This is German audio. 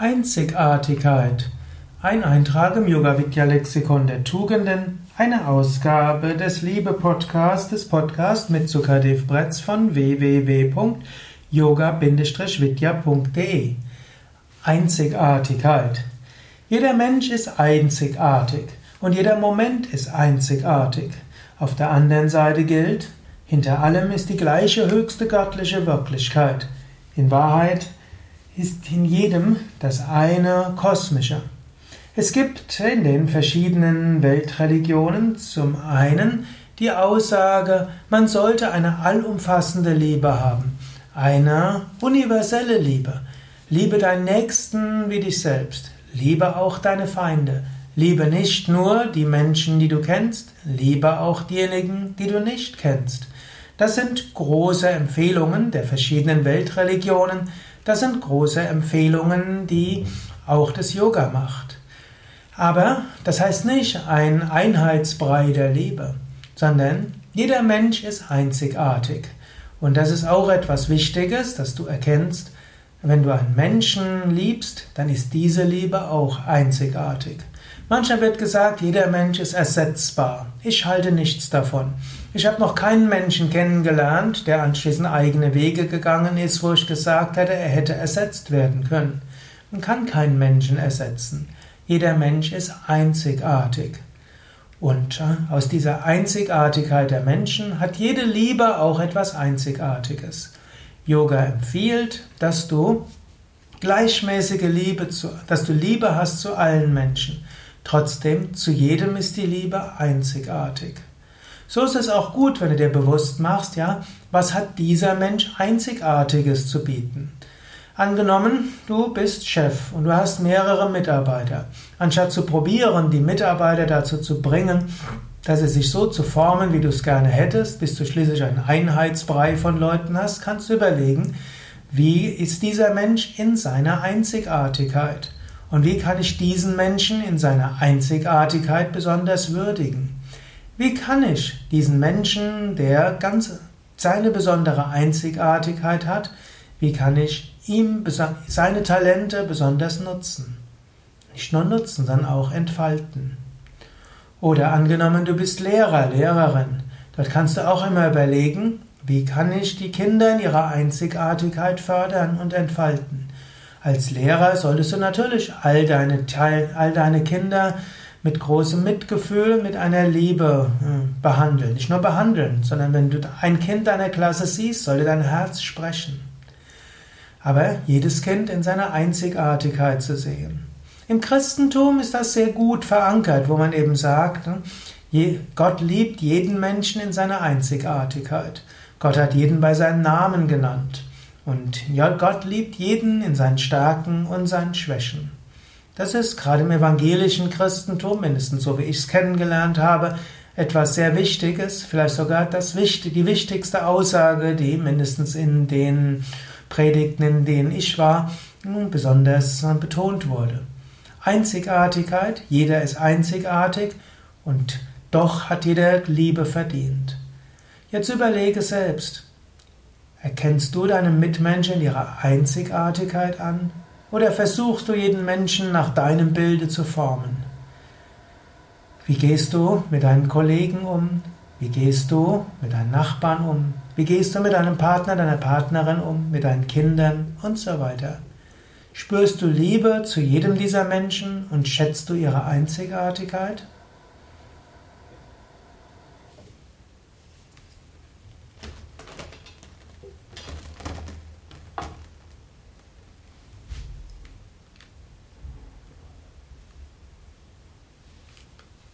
Einzigartigkeit. Ein Eintrag im Yoga Vidya Lexikon der Tugenden, eine Ausgabe des Liebe Podcasts des Podcast mit Sukadev Bretz von www.yoga-vidya.de. Einzigartigkeit. Jeder Mensch ist einzigartig und jeder Moment ist einzigartig. Auf der anderen Seite gilt, hinter allem ist die gleiche höchste göttliche Wirklichkeit. In Wahrheit ist in jedem das eine kosmische. Es gibt in den verschiedenen Weltreligionen zum einen die Aussage, man sollte eine allumfassende Liebe haben, eine universelle Liebe. Liebe deinen Nächsten wie dich selbst, liebe auch deine Feinde, liebe nicht nur die Menschen, die du kennst, liebe auch diejenigen, die du nicht kennst. Das sind große Empfehlungen der verschiedenen Weltreligionen, das sind große Empfehlungen, die auch das Yoga macht. Aber das heißt nicht ein Einheitsbrei der Liebe, sondern jeder Mensch ist einzigartig. Und das ist auch etwas Wichtiges, dass du erkennst, wenn du einen Menschen liebst, dann ist diese Liebe auch einzigartig. Manchmal wird gesagt, jeder Mensch ist ersetzbar. Ich halte nichts davon. Ich habe noch keinen Menschen kennengelernt, der anschließend eigene Wege gegangen ist, wo ich gesagt hätte, er hätte ersetzt werden können. Man kann keinen Menschen ersetzen. Jeder Mensch ist einzigartig. Und äh, aus dieser Einzigartigkeit der Menschen hat jede Liebe auch etwas Einzigartiges. Yoga empfiehlt, dass du gleichmäßige Liebe zu, dass du Liebe hast zu allen Menschen. Trotzdem, zu jedem ist die Liebe einzigartig. So ist es auch gut, wenn du dir bewusst machst, ja, was hat dieser Mensch Einzigartiges zu bieten? Angenommen, du bist Chef und du hast mehrere Mitarbeiter. Anstatt zu probieren, die Mitarbeiter dazu zu bringen, dass sie sich so zu formen, wie du es gerne hättest, bis du schließlich einen Einheitsbrei von Leuten hast, kannst du überlegen, wie ist dieser Mensch in seiner Einzigartigkeit? Und wie kann ich diesen Menschen in seiner Einzigartigkeit besonders würdigen? Wie kann ich diesen Menschen, der ganz seine besondere Einzigartigkeit hat, wie kann ich ihm seine Talente besonders nutzen? Nicht nur nutzen, sondern auch entfalten. Oder angenommen, du bist Lehrer, Lehrerin. Dort kannst du auch immer überlegen, wie kann ich die Kinder in ihrer Einzigartigkeit fördern und entfalten. Als Lehrer solltest du natürlich all deine, all deine Kinder mit großem Mitgefühl, mit einer Liebe hm, behandeln. Nicht nur behandeln, sondern wenn du ein Kind deiner Klasse siehst, sollte dein Herz sprechen. Aber jedes Kind in seiner Einzigartigkeit zu sehen. Im Christentum ist das sehr gut verankert, wo man eben sagt, hm, Gott liebt jeden Menschen in seiner Einzigartigkeit. Gott hat jeden bei seinem Namen genannt. Und Gott liebt jeden in seinen Stärken und seinen Schwächen. Das ist gerade im evangelischen Christentum, mindestens so wie ich es kennengelernt habe, etwas sehr Wichtiges, vielleicht sogar das, die wichtigste Aussage, die mindestens in den Predigten, in denen ich war, besonders betont wurde. Einzigartigkeit, jeder ist einzigartig und doch hat jeder Liebe verdient. Jetzt überlege selbst, erkennst du deine Mitmenschen in ihrer Einzigartigkeit an? Oder versuchst du jeden Menschen nach deinem Bilde zu formen? Wie gehst du mit deinen Kollegen um? Wie gehst du mit deinen Nachbarn um? Wie gehst du mit deinem Partner, deiner Partnerin um? Mit deinen Kindern und so weiter? Spürst du Liebe zu jedem dieser Menschen und schätzt du ihre Einzigartigkeit?